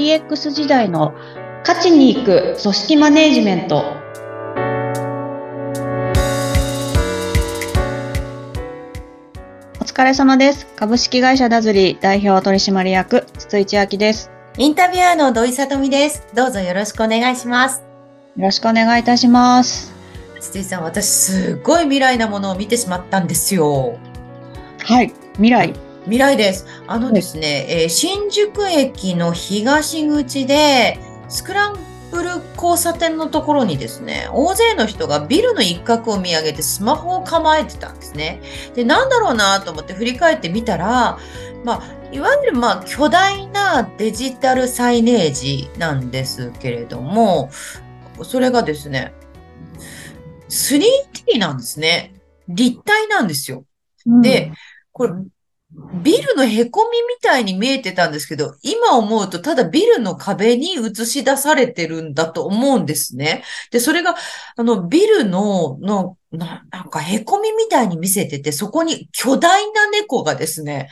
DX 時代の勝ちに行く組織マネジメント。お疲れ様です。株式会社ダズリー代表取締役筒井千明です。インタビュアーの土井さとみです。どうぞよろしくお願いします。よろしくお願いいたします。筒井さん私すごい未来なものを見てしまったんですよ。はい未来未来です。あのですね、えー、新宿駅の東口で、スクランブル交差点のところにですね、大勢の人がビルの一角を見上げてスマホを構えてたんですね。で、なんだろうなと思って振り返ってみたら、まあ、いわゆるまあ巨大なデジタルサイネージなんですけれども、それがですね、3D なんですね。立体なんですよ。で、これ、ビルの凹みみたいに見えてたんですけど、今思うとただビルの壁に映し出されてるんだと思うんですね。で、それが、あの、ビルの、の、ななんか凹みみたいに見せてて、そこに巨大な猫がですね、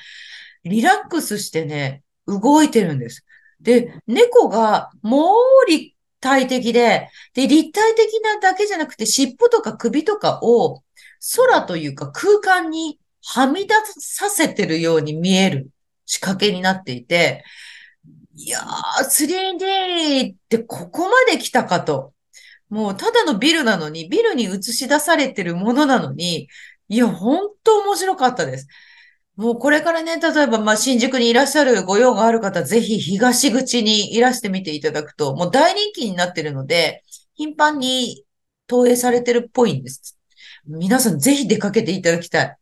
リラックスしてね、動いてるんです。で、猫がもう立体的で、で、立体的なだけじゃなくて、尻尾とか首とかを空というか空間にはみ出させてるように見える仕掛けになっていて、いやー、3D ってここまで来たかと。もうただのビルなのに、ビルに映し出されてるものなのに、いや、本当面白かったです。もうこれからね、例えば、まあ、新宿にいらっしゃるご用がある方、ぜひ東口にいらしてみていただくと、もう大人気になってるので、頻繁に投影されてるっぽいんです。皆さんぜひ出かけていただきたい。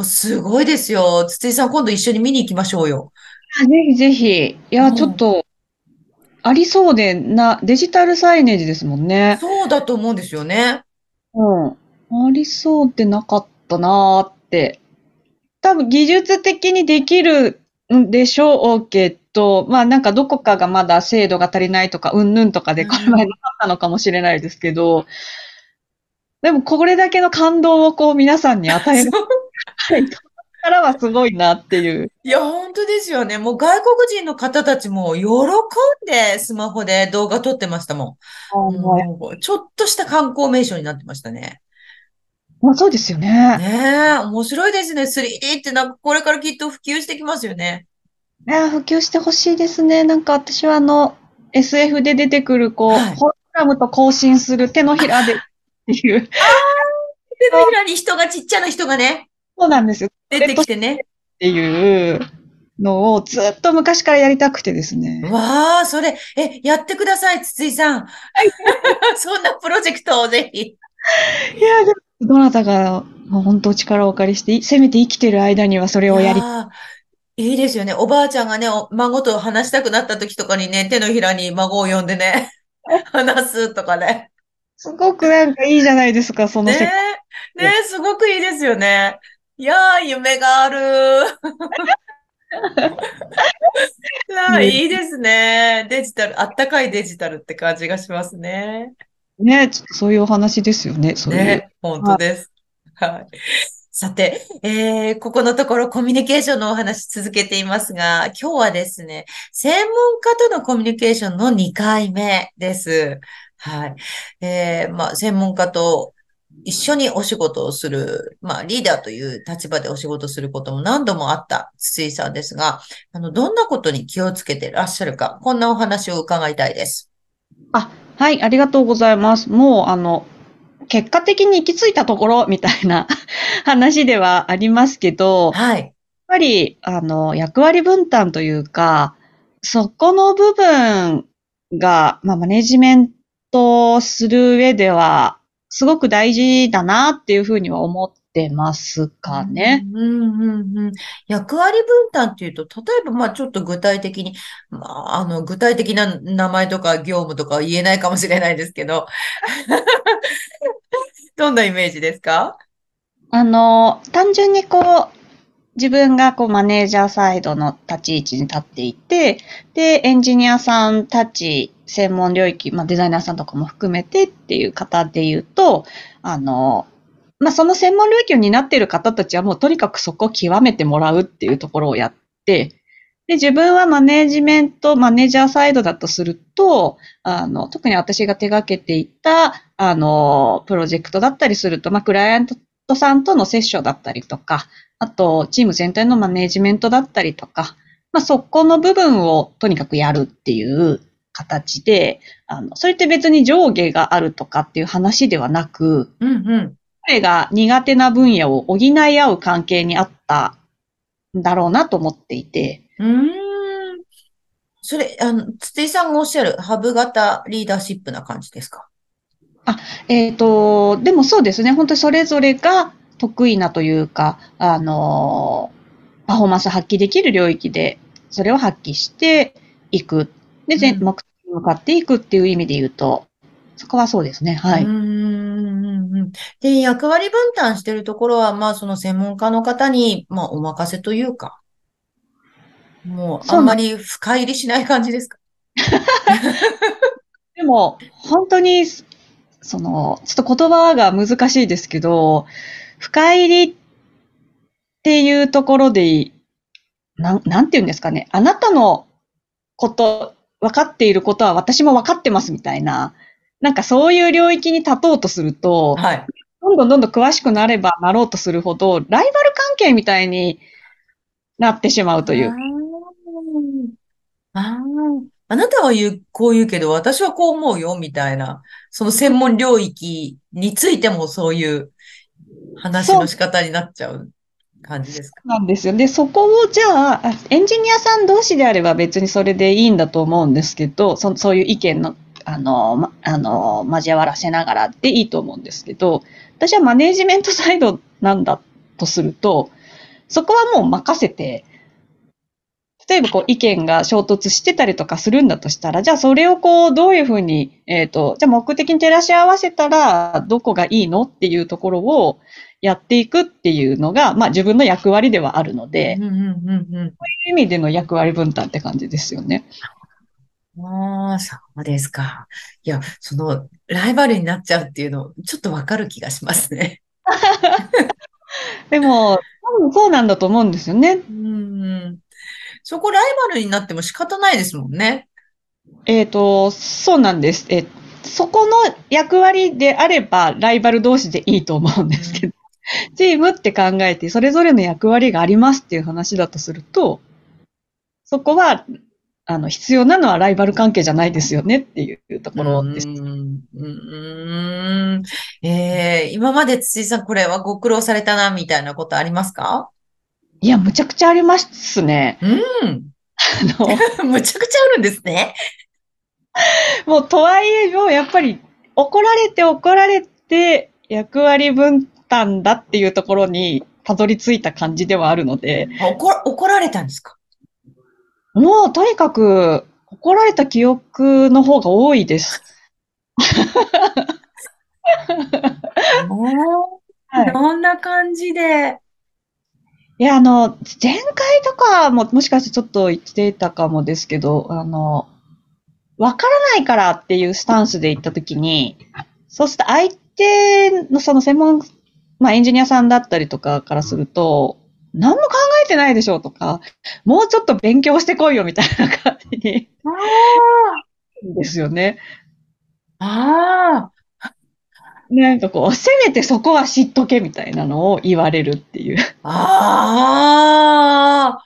すごいですよ。筒井さん、今度一緒に見に行きましょうよ。ぜひぜひ。いや、うん、ちょっと、ありそうでな、デジタルサイネージですもんね。そうだと思うんですよね。うん。ありそうでなかったなーって。多分技術的にできるんでしょう？けど、まあなんかどこかがまだ精度が足りないとか、うんぬんとかでこれまでなかったのかもしれないですけど、うん、でもこれだけの感動をこう皆さんに与えるはい。からはすごいなっていう。いや、本当ですよね。もう外国人の方たちも喜んでスマホで動画撮ってましたもん。もちょっとした観光名所になってましたね。まあ、そうですよね。ねえ、面白いですね。3D ってなんかこれからきっと普及してきますよね。いや、普及してほしいですね。なんか私はあの、SF で出てくる、こう、はい、ホログラムと交信する手のひらでっていう。手のひらに人がちっちゃな人がね。そうなんですよ。出てきてね。っていうのをずっと昔からやりたくてですね。わあ、それ、え、やってください、筒井さん。そんなプロジェクトをぜひ。いや、でも、どなたが本当力をお借りして、せめて生きてる間にはそれをやり。いいですよね。おばあちゃんがね、孫と話したくなった時とかにね、手のひらに孫を呼んでね、話すとかね。すごくなんかいいじゃないですか、その世界。ねねすごくいいですよね。いやー、夢がある。いいですね。デジタル、あったかいデジタルって感じがしますね。ねちょっとそういうお話ですよね。そういう。ね、本当です。はい。さて、えー、ここのところコミュニケーションのお話続けていますが、今日はですね、専門家とのコミュニケーションの2回目です。はい。えー、まあ、専門家と一緒にお仕事をする、まあ、リーダーという立場でお仕事することも何度もあった筒井さんですが、あの、どんなことに気をつけてらっしゃるか、こんなお話を伺いたいです。あ、はい、ありがとうございます。もう、あの、結果的に行き着いたところみたいな 話ではありますけど、はい。やっぱり、あの、役割分担というか、そこの部分が、まあ、マネジメントする上では、すごく大事だなっていうふうには思ってますかね。うんうんうん、役割分担っていうと、例えば、まあちょっと具体的に、まあ、あの、具体的な名前とか業務とか言えないかもしれないですけど、どんなイメージですか？あの、単純にこう、自分がこうマネージャーサイドの立ち位置に立っていて、で、エンジニアさんたち専門領域、まあ、デザイナーさんとかも含めてっていう方で言うと、あの、まあ、その専門領域を担っている方たちはもうとにかくそこを極めてもらうっていうところをやって、で、自分はマネージメント、マネージャーサイドだとすると、あの、特に私が手掛けていた、あの、プロジェクトだったりすると、まあ、クライアントさんとのセッションだったりとか、あと、チーム全体のマネージメントだったりとか、まあ、そこの部分をとにかくやるっていう形で、あの、それって別に上下があるとかっていう話ではなく、うんうん。彼が苦手な分野を補い合う関係にあったんだろうなと思っていて、うーん。それ、あの、筒井さんがおっしゃるハブ型リーダーシップな感じですか？えっ、と、でもそうですね、本当にそれぞれが得意なというか、あの、パフォーマンス発揮できる領域で、それを発揮していく。で、全うん。目的に向かっていくっていう意味で言うと、そこはそうですね、はい。で、役割分担してるところは、まあ、その専門家の方に、まあ、お任せというか、もうあんまり深入りしない感じですか？でも、本当に、その、ちょっと言葉が難しいですけど、深入りっていうところで、なん、なんて言うんですかね。あなたのこと、分かっていることは私も分かってますみたいな、なんかそういう領域に立とうとすると、はい。どんどんどんどん詳しくなればなろうとするほど、ライバル関係みたいになってしまうという。ああなたは言う、こう言うけど、私はこう思うよ、みたいな。その専門領域についてもそういう話の仕方になっちゃう感じですか？なんですよ。で、そこをじゃあ、あエンジニアさん同士であれば別にそれでいいんだと思うんですけど、そそういう意見の、あの、ま、あの、交わらせながらでいいと思うんですけど、私はマネージメントサイドなんだとすると、そこはもう任せて、例えばこう意見が衝突してたりとかするんだとしたら、じゃあそれをこうどういうふうに、えっ、と、じゃあ目的に照らし合わせたらどこがいいのっていうところをやっていくっていうのが、まあ自分の役割ではあるので、うんうんうんうん。意味での役割分担って感じですよね。ああ、そうですか。いや、その、ライバルになっちゃうっていうの、ちょっとわかる気がしますね。でも、多分そうなんだと思うんですよね。うん。そこライバルになっても仕方ないですもんね。えっ、と、そうなんです。えそこの役割であれば、ライバル同士でいいと思うんですけど、チームって考えて、それぞれの役割がありますっていう話だとすると、そこは、あの、必要なのはライバル関係じゃないですよねっていうところです。うん。うん。えー、今まで辻井さんこれはご苦労されたな、みたいなことありますか？いや、むちゃくちゃありますね。うん。あの、むちゃくちゃあるんですね。もう、とはいえ、もうやっぱり、怒られて怒られて、役割分担だっていうところに、たどり着いた感じではあるので、あ怒ら、怒られたんですか？もう、とにかく、怒られた記憶の方が多いです。はいどんな感じで？いや、あの、前回とかも、もしかしてちょっと言ってたかもですけど、あの、わからないからっていうスタンスで言ったときに、そうすると相手のその専門、まあエンジニアさんだったりとかからすると、何も考えてないでしょとか、もうちょっと勉強してこいよみたいな感じに、ですよね。ああ、なんかこう、せめてそこは知っとけみたいなのを言われるっていう。ああ。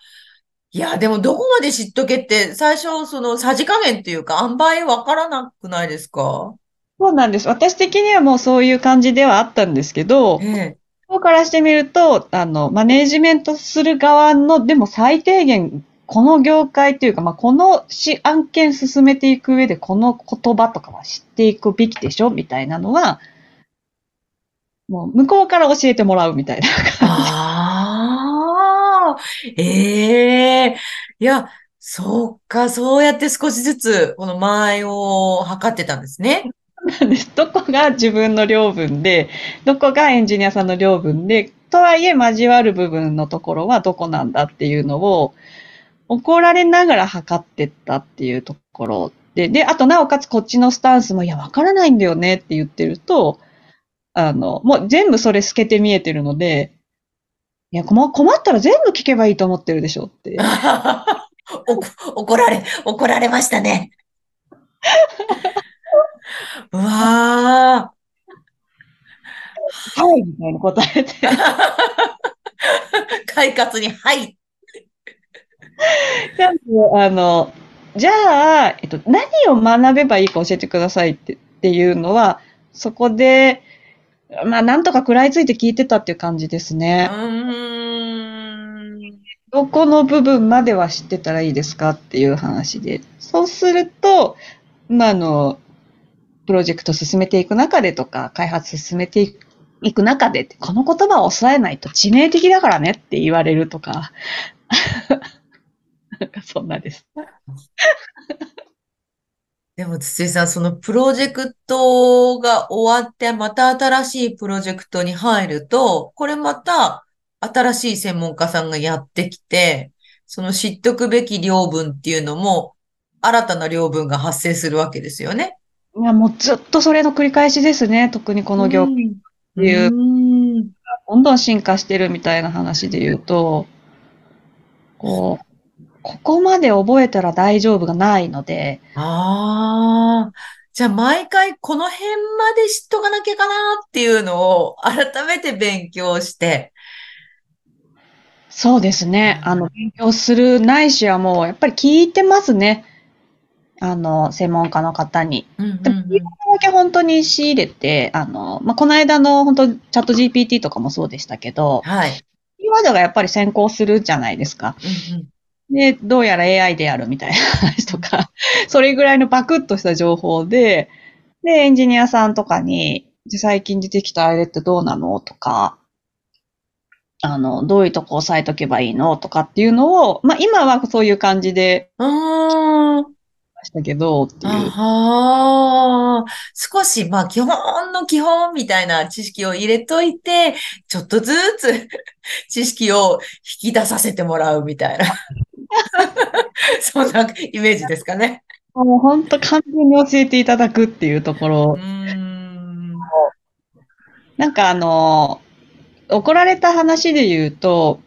いや、でもどこまで知っとけって、最初、その、さじ加減っていうか、塩梅わからなくないですか？そうなんです。私的にはもうそういう感じではあったんですけど、ええ。ここからしてみると、あの、マネージメントする側の、でも最低限、この業界というか、まあ、このし案件進めていく上で、この言葉とかは知っていくべきでしょ？みたいなのは、もう向こうから教えてもらうみたいな。ああ、ええ。いや、そうか、そうやって少しずつ、この間合いを測ってたんですね。なんです。どこが自分の領分で、どこがエンジニアさんの領分で、とはいえ交わる部分のところはどこなんだっていうのを、怒られながら測ってったっていうところで、で、あとなおかつこっちのスタンスも、いや、わからないんだよねって言ってると、あの、もう全部それ透けて見えてるので、いや、困ったら全部聞けばいいと思ってるでしょって。怒られ、怒られましたね。うわはい、みたいな答えて。快活に、はい。あの、じゃあ、えっと、何を学べばいいか教えてくださいってっていうのは、そこで、まあ、なんとか食らいついて聞いてたっていう感じですね。どこの部分までは知ってたらいいですかっていう話で。そうすると、まあ、あの、プロジェクト進めていく中でとか、開発進めていく中で、この言葉を抑えないと致命的だからねって言われるとか。なんかそんなです。でも、筒井さん、そのプロジェクトが終わって、また新しいプロジェクトに入ると、これまた新しい専門家さんがやってきて、その知っとくべき領分っていうのも、新たな領分が発生するわけですよね。いや、もうずっとそれの繰り返しですね。特にこの業界っていう。うどんどん進化してるみたいな話で言うと、こう、ここまで覚えたら大丈夫がないので。ああ。じゃあ毎回この辺まで知っとかなきゃかなっていうのを改めて勉強して。そうですね。あの、勉強するないしはもうやっぱり聞いてますね。あの、専門家の方に。うんうんうん、でも、だけ本当に仕入れて、あの、まあ、この間の本当チャット GPT とかもそうでしたけど、はい。キーワードがやっぱり先行するじゃないですか。うんうんで、どうやら AI であるみたいな話とか、それぐらいのパクッとした情報で、で、エンジニアさんとかに、最近出てきたあれってどうなのとか、あの、どういうとこ押さえとけばいいのとかっていうのを、まあ今はそういう感じで、あましたけど、っていう。ああ、少し、まあ基本の基本みたいな知識を入れといて、ちょっとずつ知識を引き出させてもらうみたいな。そんなイメージですかね。もう本当完全に教えていただくっていうところ。うんなんかあの、怒られた話で言うと、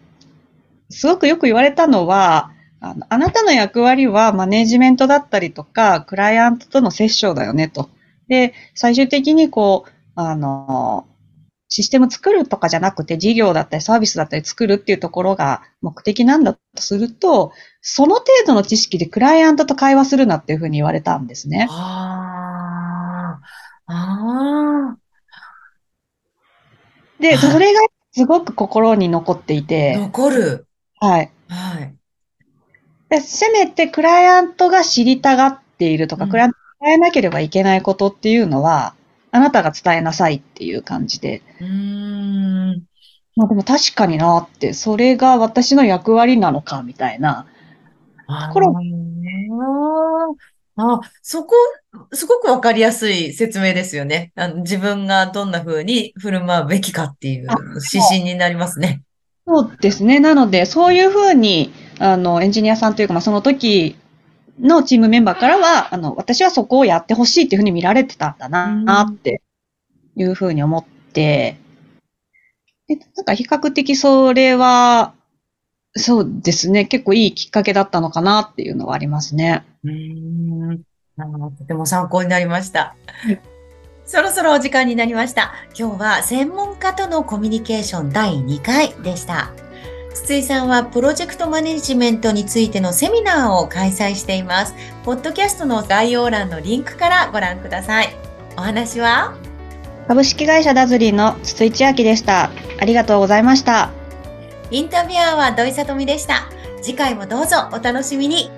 すごくよく言われたのは、あのあなたの役割はマネジメントだったりとか、クライアントとの接触だよねと。で、最終的にこう、あの、システム作るとかじゃなくて事業だったりサービスだったり作るっていうところが目的なんだとすると、その程度の知識でクライアントと会話するなっていうふうに言われたんですね。ああ。ああ。で、それがすごく心に残っていて。残る。はい。はい。でせめてクライアントが知りたがっているとか、うん、クライアントが伝えなければいけないことっていうのは、あなたが伝えなさいっていう感じで。うん。まあでも確かになって、それが私の役割なのかみたいなところ。あ、そこ、すごくわかりやすい説明ですよね。あの自分がどんな風に振る舞うべきかっていう指針になりますね。そうですね。なので、そういう風に、あの、エンジニアさんというか、まあ、その時のチームメンバーからは、あの、私はそこをやってほしいっていうふうに見られてたんだな、っていうふうに思って、で、なんか比較的それは、そうですね、結構いいきっかけだったのかなっていうのはありますね。うん。とても参考になりました。そろそろお時間になりました。今日は専門家とのコミュニケーション第2回でした。筒井さんはプロジェクトマネジメントについてのセミナーを開催しています。ポッドキャストの概要欄のリンクからご覧ください。お話は？株式会社ダズリーの筒井千明でした。ありがとうございました。インタビュアーは土井さとみでした。次回もどうぞお楽しみに。